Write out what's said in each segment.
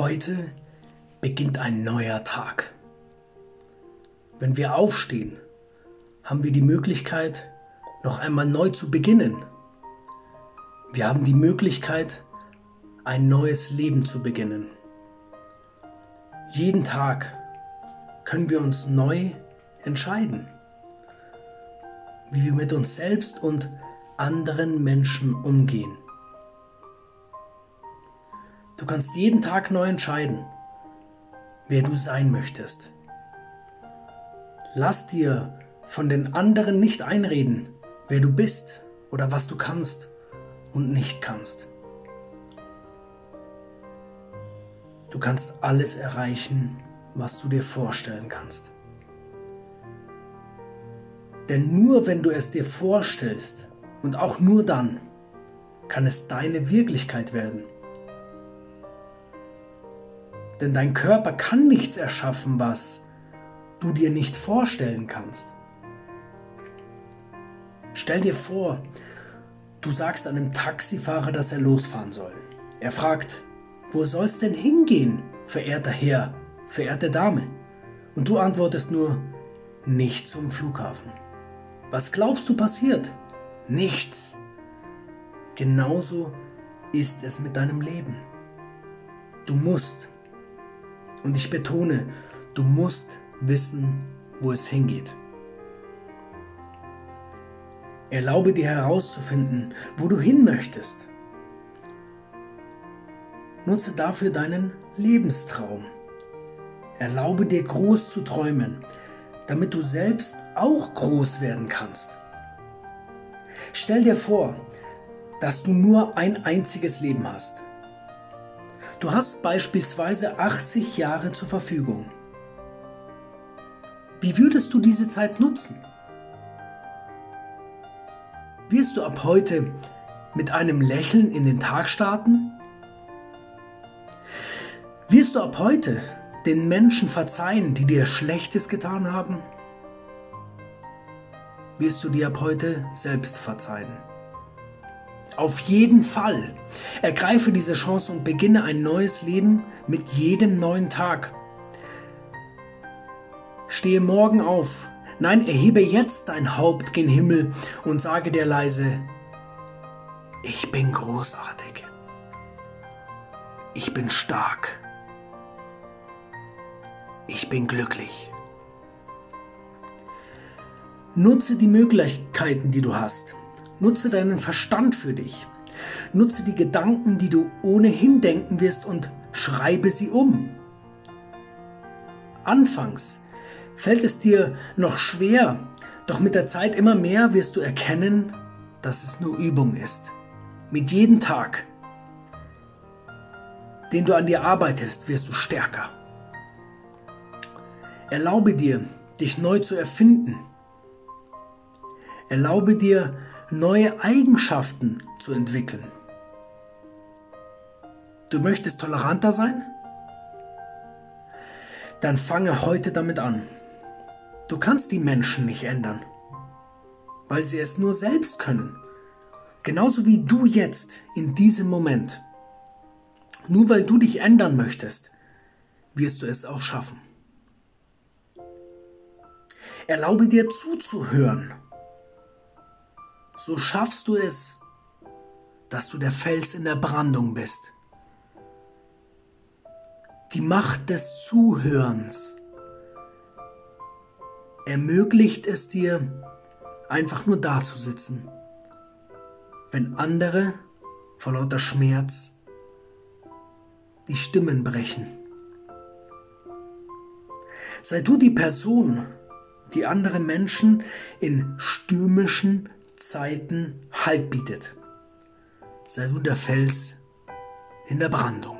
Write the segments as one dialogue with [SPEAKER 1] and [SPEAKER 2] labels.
[SPEAKER 1] Heute beginnt ein neuer Tag. Wenn wir aufstehen, haben wir die Möglichkeit, noch einmal neu zu beginnen. Wir haben die Möglichkeit, ein neues Leben zu beginnen. Jeden Tag können wir uns neu entscheiden, wie wir mit uns selbst und anderen Menschen umgehen. Du kannst jeden Tag neu entscheiden, wer du sein möchtest. Lass dir von den anderen nicht einreden, wer du bist oder was du kannst und nicht kannst. Du kannst alles erreichen, was du dir vorstellen kannst. Denn nur wenn du es dir vorstellst und auch nur dann, kann es deine Wirklichkeit werden. Denn dein Körper kann nichts erschaffen, was du dir nicht vorstellen kannst. Stell dir vor, du sagst einem Taxifahrer, dass er losfahren soll. Er fragt, wo soll's denn hingehen, verehrter Herr, verehrte Dame? Und du antwortest nur, nicht zum Flughafen. Was glaubst du passiert? Nichts. Genauso ist es mit deinem Leben. Du musst und ich betone, du musst wissen, wo es hingeht. Erlaube dir herauszufinden, wo du hin möchtest. Nutze dafür deinen Lebenstraum. Erlaube dir groß zu träumen, damit du selbst auch groß werden kannst. Stell dir vor, dass du nur ein einziges Leben hast. Du hast beispielsweise 80 Jahre zur Verfügung. Wie würdest du diese Zeit nutzen? Wirst du ab heute mit einem Lächeln in den Tag starten? Wirst du ab heute den Menschen verzeihen, die dir Schlechtes getan haben? Wirst du dir ab heute selbst verzeihen? Auf jeden Fall. Ergreife diese Chance und beginne ein neues Leben mit jedem neuen Tag. Stehe morgen auf. Nein, erhebe jetzt dein Haupt gen Himmel und sage dir leise, ich bin großartig. Ich bin stark. Ich bin glücklich. Nutze die Möglichkeiten, die du hast. Nutze deinen Verstand für dich. Nutze die Gedanken, die du ohnehin denken wirst und schreibe sie um. Anfangs fällt es dir noch schwer, doch mit der Zeit immer mehr wirst du erkennen, dass es nur Übung ist. Mit jedem Tag, den du an dir arbeitest, wirst du stärker. Erlaube dir, dich neu zu erfinden. Erlaube dir, neue Eigenschaften zu entwickeln. Du möchtest toleranter sein? Dann fange heute damit an. Du kannst die Menschen nicht ändern, weil sie es nur selbst können. Genauso wie du jetzt in diesem Moment. Nur weil du dich ändern möchtest, wirst du es auch schaffen. Erlaube dir zuzuhören so schaffst du es, dass du der Fels in der Brandung bist. Die Macht des Zuhörens ermöglicht es dir, einfach nur dazusitzen, wenn andere vor lauter Schmerz die Stimmen brechen. Sei du die Person, die andere Menschen in stürmischen Zeiten Halt bietet. Sei du der Fels in der Brandung.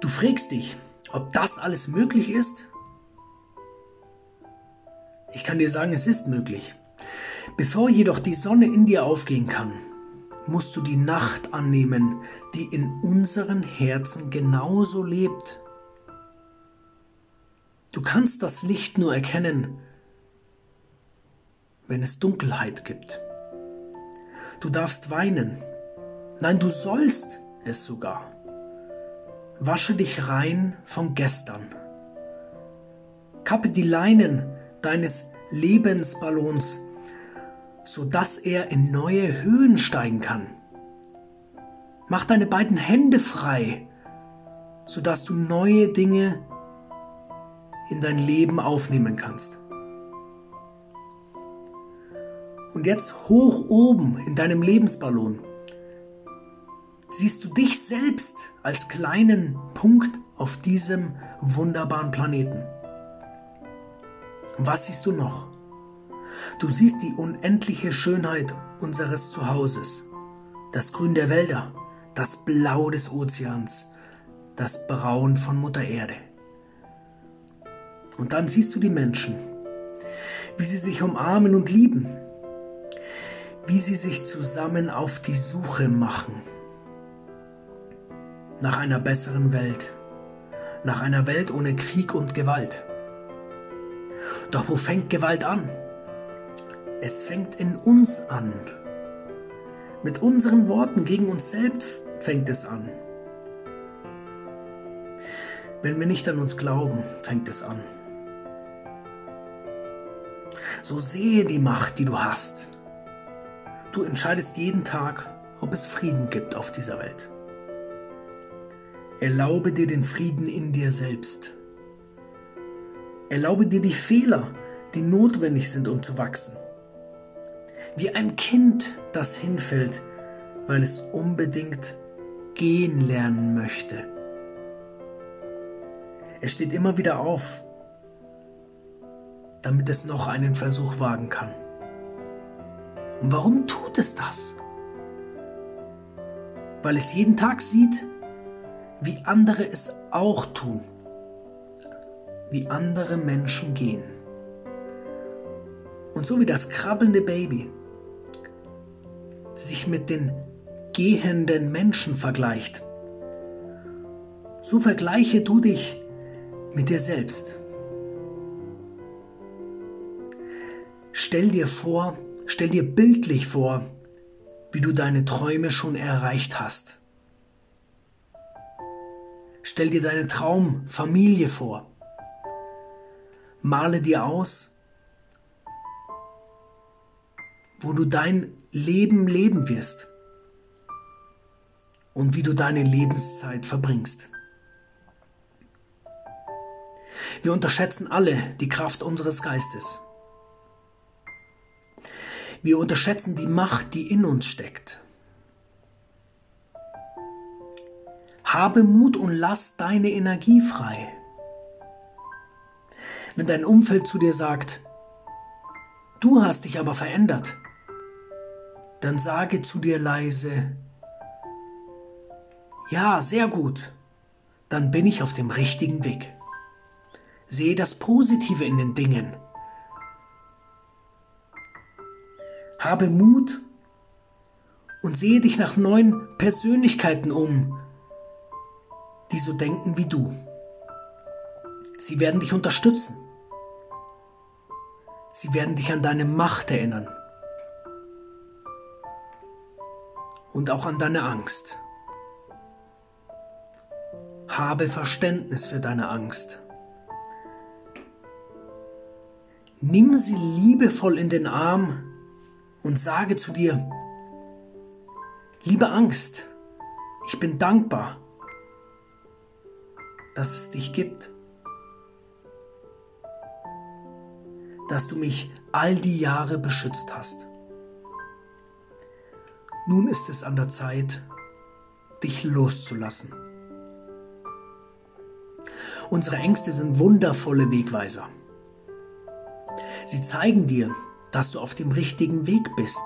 [SPEAKER 1] Du fragst dich, ob das alles möglich ist? Ich kann dir sagen, es ist möglich. Bevor jedoch die Sonne in dir aufgehen kann, musst du die Nacht annehmen, die in unseren Herzen genauso lebt. Du kannst das Licht nur erkennen, wenn es Dunkelheit gibt. Du darfst weinen. Nein, du sollst es sogar. Wasche dich rein von gestern. Kappe die Leinen deines Lebensballons, sodass er in neue Höhen steigen kann. Mach deine beiden Hände frei, sodass du neue Dinge in dein Leben aufnehmen kannst. Und jetzt hoch oben in deinem Lebensballon siehst du dich selbst als kleinen Punkt auf diesem wunderbaren Planeten. Was siehst du noch? Du siehst die unendliche Schönheit unseres Zuhauses, das Grün der Wälder, das Blau des Ozeans, das Braun von Mutter Erde. Und dann siehst du die Menschen, wie sie sich umarmen und lieben, wie sie sich zusammen auf die Suche machen nach einer besseren Welt, nach einer Welt ohne Krieg und Gewalt. Doch wo fängt Gewalt an? Es fängt in uns an. Mit unseren Worten gegen uns selbst fängt es an. Wenn wir nicht an uns glauben, fängt es an. So sehe die Macht, die du hast. Du entscheidest jeden Tag, ob es Frieden gibt auf dieser Welt. Erlaube dir den Frieden in dir selbst. Erlaube dir die Fehler, die notwendig sind, um zu wachsen. Wie ein Kind, das hinfällt, weil es unbedingt gehen lernen möchte. Es steht immer wieder auf, damit es noch einen Versuch wagen kann. Und warum tut es das? Weil es jeden Tag sieht, wie andere es auch tun, wie andere Menschen gehen. Und so wie das krabbelnde Baby sich mit den gehenden Menschen vergleicht, so vergleiche du dich mit dir selbst. Stell dir vor, stell dir bildlich vor, wie du deine Träume schon erreicht hast. Stell dir deine Traumfamilie vor. Male dir aus, wo du dein Leben leben wirst und wie du deine Lebenszeit verbringst. Wir unterschätzen alle die Kraft unseres Geistes. Wir unterschätzen die Macht, die in uns steckt. Habe Mut und lass deine Energie frei. Wenn dein Umfeld zu dir sagt, du hast dich aber verändert, dann sage zu dir leise, ja, sehr gut, dann bin ich auf dem richtigen Weg. Sehe das Positive in den Dingen. Habe Mut und sehe dich nach neuen Persönlichkeiten um, die so denken wie du. Sie werden dich unterstützen. Sie werden dich an deine Macht erinnern. Und auch an deine Angst. Habe Verständnis für deine Angst. Nimm sie liebevoll in den Arm und sage zu dir, liebe Angst, ich bin dankbar dass es dich gibt. Dass du mich all die Jahre beschützt hast. Nun ist es an der Zeit, dich loszulassen. Unsere Ängste sind wundervolle Wegweiser. Sie zeigen dir, dass du auf dem richtigen Weg bist.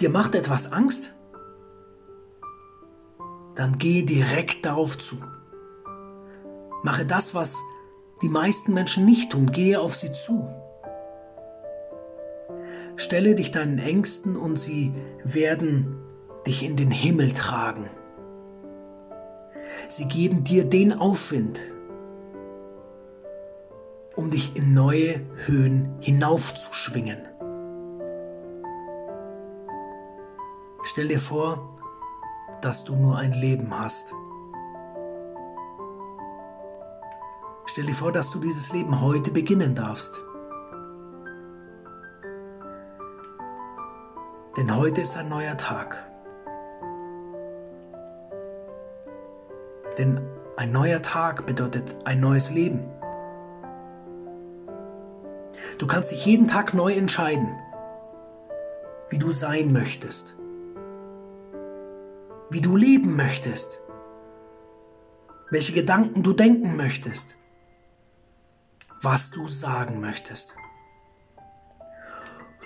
[SPEAKER 1] Dir macht etwas Angst? dann gehe direkt darauf zu. Mache das, was die meisten Menschen nicht tun, gehe auf sie zu. Stelle dich deinen Ängsten und sie werden dich in den Himmel tragen. Sie geben dir den Aufwind, um dich in neue Höhen hinaufzuschwingen. Stell dir vor, dass du nur ein Leben hast. Stell dir vor, dass du dieses Leben heute beginnen darfst. Denn heute ist ein neuer Tag. Denn ein neuer Tag bedeutet ein neues Leben. Du kannst dich jeden Tag neu entscheiden, wie du sein möchtest, wie du leben möchtest, welche Gedanken du denken möchtest, was du sagen möchtest.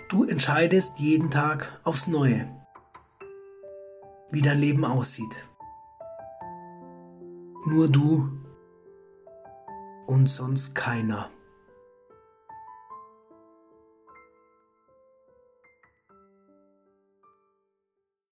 [SPEAKER 1] Du entscheidest jeden Tag aufs Neue, wie dein Leben aussieht. Nur du und sonst keiner.